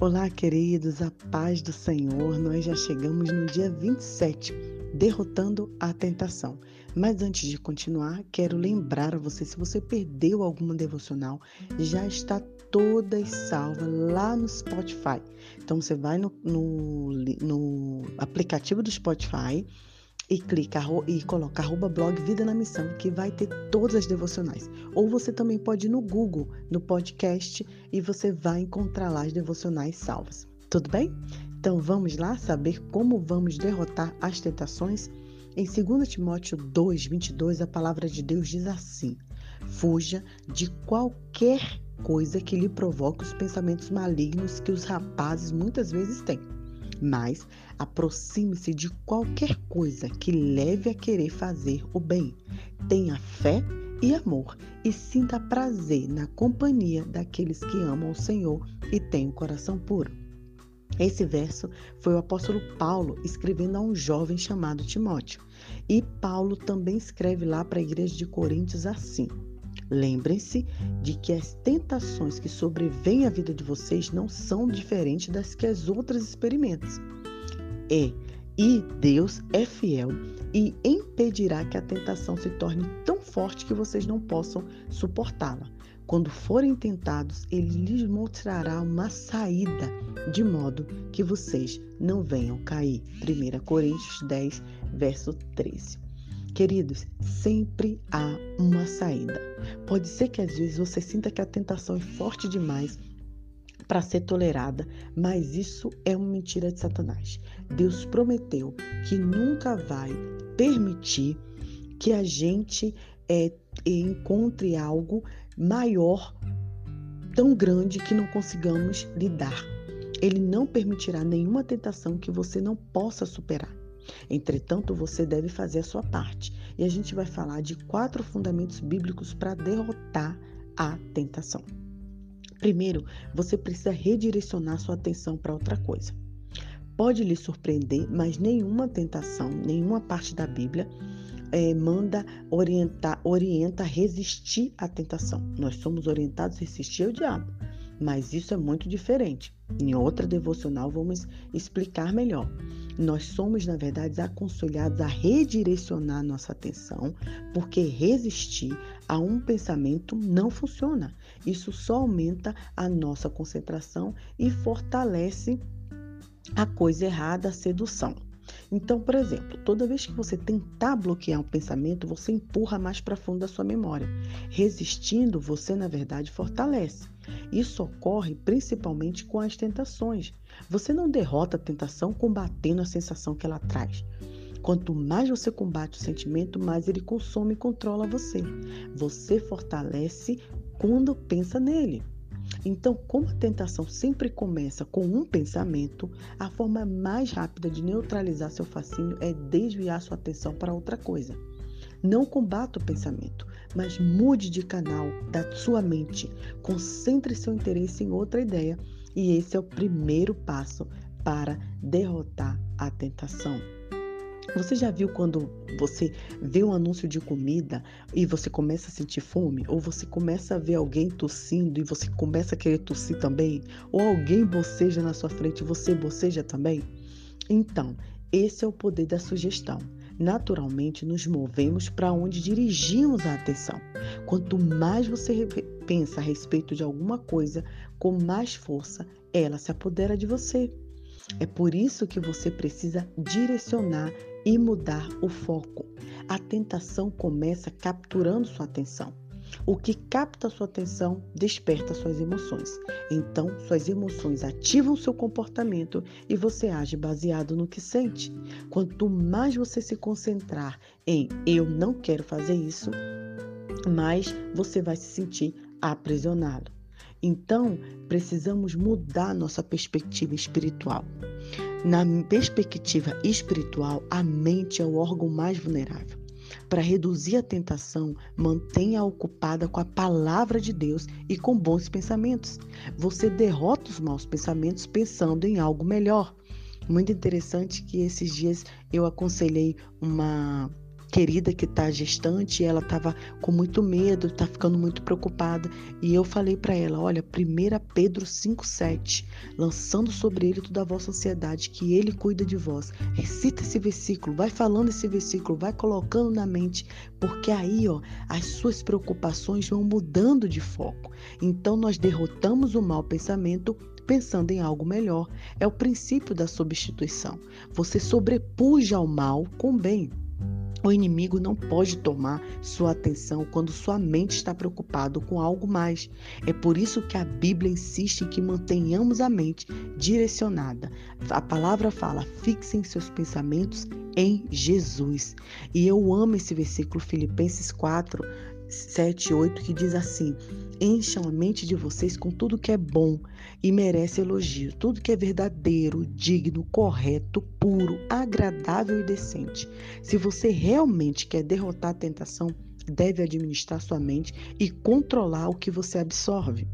Olá, queridos, a paz do Senhor. Nós já chegamos no dia 27, derrotando a tentação. Mas antes de continuar, quero lembrar a você: se você perdeu alguma devocional, já está todas salvas lá no Spotify. Então você vai no, no, no aplicativo do Spotify e clica e coloca arroba blog Vida na Missão, que vai ter todas as devocionais. Ou você também pode ir no Google, no podcast, e você vai encontrar lá as devocionais salvas. Tudo bem? Então vamos lá saber como vamos derrotar as tentações? Em 2 Timóteo 2, 22, a palavra de Deus diz assim: Fuja de qualquer coisa que lhe provoque os pensamentos malignos que os rapazes muitas vezes têm mas aproxime-se de qualquer coisa que leve a querer fazer o bem. Tenha fé e amor e sinta prazer na companhia daqueles que amam o Senhor e têm o coração puro. Esse verso foi o apóstolo Paulo escrevendo a um jovem chamado Timóteo. E Paulo também escreve lá para a igreja de Coríntios assim: Lembrem-se de que as tentações que sobrevêm à vida de vocês não são diferentes das que as outras experimentam. É, e Deus é fiel e impedirá que a tentação se torne tão forte que vocês não possam suportá-la. Quando forem tentados, ele lhes mostrará uma saída, de modo que vocês não venham cair. 1 Coríntios 10, verso 13. Queridos, sempre há uma saída. Pode ser que às vezes você sinta que a tentação é forte demais para ser tolerada, mas isso é uma mentira de Satanás. Deus prometeu que nunca vai permitir que a gente é, encontre algo maior, tão grande que não consigamos lidar. Ele não permitirá nenhuma tentação que você não possa superar. Entretanto, você deve fazer a sua parte. E a gente vai falar de quatro fundamentos bíblicos para derrotar a tentação. Primeiro, você precisa redirecionar sua atenção para outra coisa. Pode lhe surpreender, mas nenhuma tentação, nenhuma parte da Bíblia é, manda orientar, orienta resistir à tentação. Nós somos orientados a resistir ao diabo, mas isso é muito diferente. Em outra devocional vamos explicar melhor. Nós somos, na verdade, aconselhados a redirecionar nossa atenção, porque resistir a um pensamento não funciona. Isso só aumenta a nossa concentração e fortalece a coisa errada, a sedução. Então, por exemplo, toda vez que você tentar bloquear um pensamento, você empurra mais para fundo da sua memória. Resistindo, você, na verdade, fortalece. Isso ocorre principalmente com as tentações. Você não derrota a tentação combatendo a sensação que ela traz. Quanto mais você combate o sentimento, mais ele consome e controla você. Você fortalece quando pensa nele. Então, como a tentação sempre começa com um pensamento, a forma mais rápida de neutralizar seu fascínio é desviar sua atenção para outra coisa. Não combata o pensamento, mas mude de canal da sua mente. Concentre seu interesse em outra ideia e esse é o primeiro passo para derrotar a tentação. Você já viu quando você vê um anúncio de comida e você começa a sentir fome? Ou você começa a ver alguém tossindo e você começa a querer tossir também? Ou alguém boceja na sua frente e você boceja também? Então, esse é o poder da sugestão. Naturalmente, nos movemos para onde dirigimos a atenção. Quanto mais você pensa a respeito de alguma coisa, com mais força ela se apodera de você. É por isso que você precisa direcionar e mudar o foco. A tentação começa capturando sua atenção. O que capta sua atenção desperta suas emoções. Então, suas emoções ativam seu comportamento e você age baseado no que sente. Quanto mais você se concentrar em eu não quero fazer isso, mais você vai se sentir aprisionado. Então, precisamos mudar nossa perspectiva espiritual. Na perspectiva espiritual, a mente é o órgão mais vulnerável. Para reduzir a tentação, mantenha-a ocupada com a palavra de Deus e com bons pensamentos. Você derrota os maus pensamentos pensando em algo melhor. Muito interessante que esses dias eu aconselhei uma querida que está gestante, ela estava com muito medo, está ficando muito preocupada. E eu falei para ela: olha, 1 Pedro 5,7, lançando sobre ele toda a vossa ansiedade, que ele cuida de vós. Recita esse versículo, vai falando esse versículo, vai colocando na mente, porque aí, ó, as suas preocupações vão mudando de foco. Então, nós derrotamos o mau pensamento pensando em algo melhor. É o princípio da substituição. Você sobrepuja ao mal com bem. O inimigo não pode tomar sua atenção quando sua mente está preocupado com algo mais. É por isso que a Bíblia insiste em que mantenhamos a mente direcionada. A palavra fala: fixem seus pensamentos em Jesus. E eu amo esse versículo Filipenses 4, 7 e 8 que diz assim: Encham a mente de vocês com tudo que é bom e merece elogio, tudo que é verdadeiro, digno, correto, puro, agradável e decente. Se você realmente quer derrotar a tentação, deve administrar sua mente e controlar o que você absorve.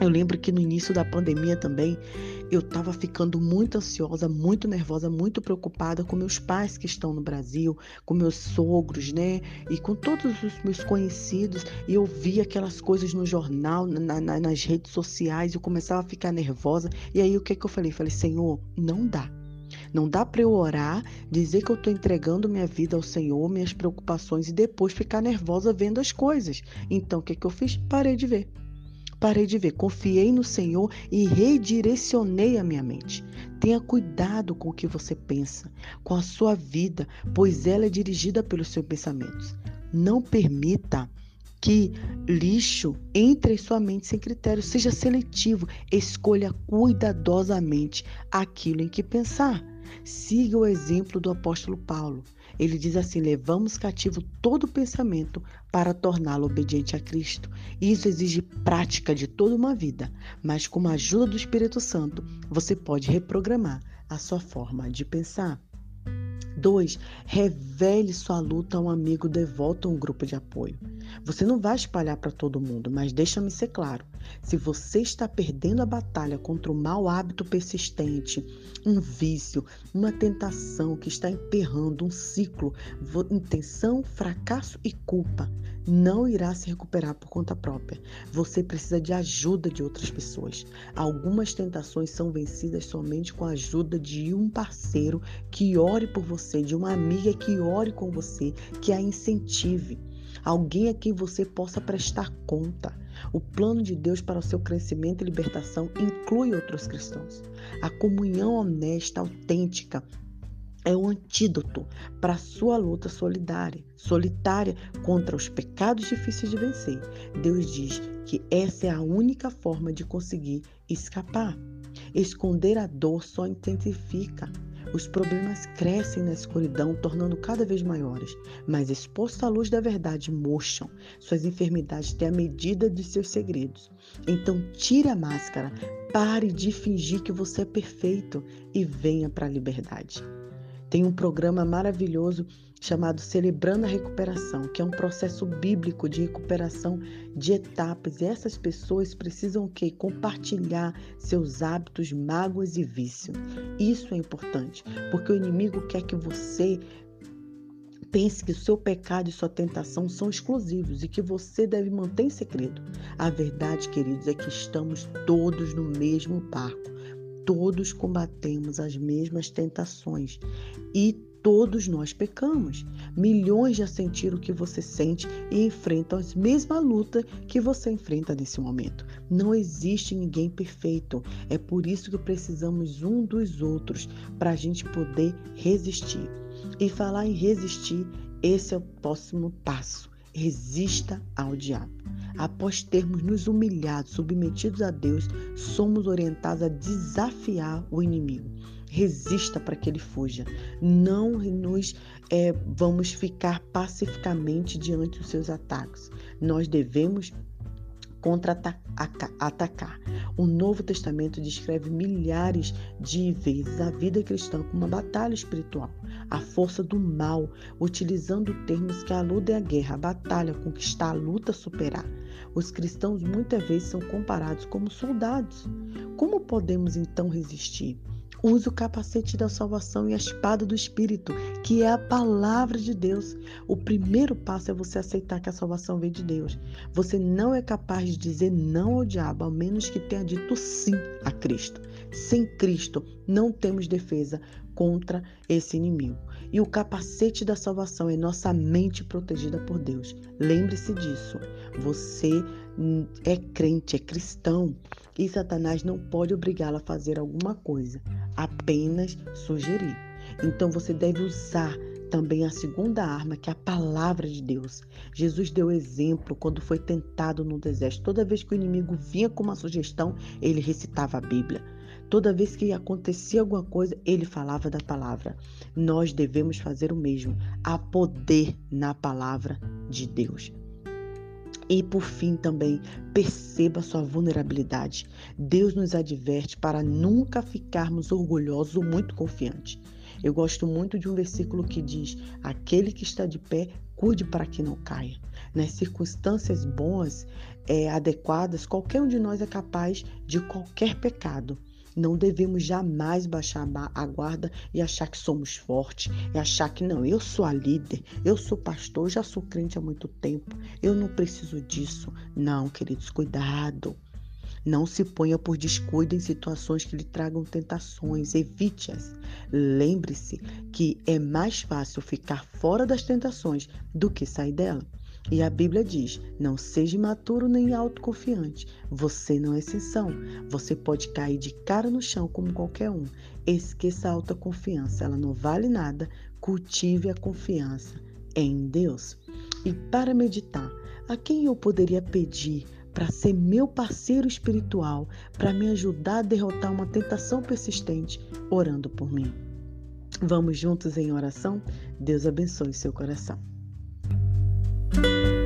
Eu lembro que no início da pandemia também eu estava ficando muito ansiosa, muito nervosa, muito preocupada com meus pais que estão no Brasil, com meus sogros, né? E com todos os meus conhecidos. E eu via aquelas coisas no jornal, na, na, nas redes sociais, eu começava a ficar nervosa. E aí o que, que eu falei? Falei, Senhor, não dá. Não dá para eu orar, dizer que eu estou entregando minha vida ao Senhor, minhas preocupações e depois ficar nervosa vendo as coisas. Então o que, que eu fiz? Parei de ver. Parei de ver, confiei no Senhor e redirecionei a minha mente. Tenha cuidado com o que você pensa, com a sua vida, pois ela é dirigida pelos seus pensamentos. Não permita que lixo entre em sua mente sem critério. Seja seletivo, escolha cuidadosamente aquilo em que pensar. Siga o exemplo do apóstolo Paulo. Ele diz assim: levamos cativo todo pensamento para torná-lo obediente a Cristo. Isso exige prática de toda uma vida, mas com a ajuda do Espírito Santo, você pode reprogramar a sua forma de pensar. 2. Revele sua luta a um amigo devoto a um grupo de apoio. Você não vai espalhar para todo mundo, mas deixa-me ser claro. Se você está perdendo a batalha contra o mau hábito persistente, um vício, uma tentação que está emperrando um ciclo, intenção, fracasso e culpa, não irá se recuperar por conta própria. Você precisa de ajuda de outras pessoas. Algumas tentações são vencidas somente com a ajuda de um parceiro que ore por você, de uma amiga que ore com você, que a incentive alguém a quem você possa prestar conta. O plano de Deus para o seu crescimento e libertação inclui outros cristãos. A comunhão honesta, autêntica, é o antídoto para a sua luta solidária, solitária contra os pecados difíceis de vencer. Deus diz que essa é a única forma de conseguir escapar. Esconder a dor só intensifica os problemas crescem na escuridão, tornando cada vez maiores, mas expostos à luz da verdade murcham. Suas enfermidades têm a medida de seus segredos. Então tire a máscara, pare de fingir que você é perfeito e venha para a liberdade. Tem um programa maravilhoso chamado Celebrando a Recuperação, que é um processo bíblico de recuperação de etapas. E essas pessoas precisam o quê? Compartilhar seus hábitos, mágoas e vícios. Isso é importante, porque o inimigo quer que você pense que o seu pecado e sua tentação são exclusivos e que você deve manter em segredo. A verdade, queridos, é que estamos todos no mesmo barco. Todos combatemos as mesmas tentações e Todos nós pecamos. Milhões já sentiram o que você sente e enfrentam a mesma luta que você enfrenta nesse momento. Não existe ninguém perfeito. É por isso que precisamos um dos outros para a gente poder resistir. E falar em resistir, esse é o próximo passo. Resista ao diabo. Após termos nos humilhado, submetidos a Deus, somos orientados a desafiar o inimigo resista para que ele fuja. Não nos é, vamos ficar pacificamente diante dos seus ataques. Nós devemos contra-atacar. O Novo Testamento descreve milhares de vezes a vida cristã como uma batalha espiritual, a força do mal, utilizando termos que aludem à guerra, a batalha, conquistar, a luta, superar. Os cristãos muitas vezes são comparados como soldados. Como podemos então resistir? Use o capacete da salvação e a espada do Espírito, que é a palavra de Deus. O primeiro passo é você aceitar que a salvação vem de Deus. Você não é capaz de dizer não ao diabo, ao menos que tenha dito sim a Cristo. Sem Cristo, não temos defesa contra esse inimigo. E o capacete da salvação é nossa mente protegida por Deus. Lembre-se disso. Você é crente, é cristão, e Satanás não pode obrigá-lo a fazer alguma coisa apenas sugerir. Então você deve usar também a segunda arma, que é a palavra de Deus. Jesus deu exemplo quando foi tentado no deserto. Toda vez que o inimigo vinha com uma sugestão, ele recitava a Bíblia. Toda vez que acontecia alguma coisa, ele falava da palavra. Nós devemos fazer o mesmo. Há poder na palavra de Deus. E por fim também, perceba sua vulnerabilidade. Deus nos adverte para nunca ficarmos orgulhosos ou muito confiantes. Eu gosto muito de um versículo que diz: Aquele que está de pé, cuide para que não caia. Nas circunstâncias boas, é, adequadas, qualquer um de nós é capaz de qualquer pecado. Não devemos jamais baixar a guarda e achar que somos fortes, e achar que não, eu sou a líder, eu sou pastor, já sou crente há muito tempo, eu não preciso disso. Não, queridos, cuidado. Não se ponha por descuido em situações que lhe tragam tentações, evite-as. Lembre-se que é mais fácil ficar fora das tentações do que sair dela. E a Bíblia diz: não seja imaturo nem autoconfiante. Você não é exceção. Você pode cair de cara no chão como qualquer um. Esqueça a autoconfiança, ela não vale nada. Cultive a confiança em Deus. E para meditar, a quem eu poderia pedir para ser meu parceiro espiritual, para me ajudar a derrotar uma tentação persistente, orando por mim? Vamos juntos em oração? Deus abençoe seu coração. you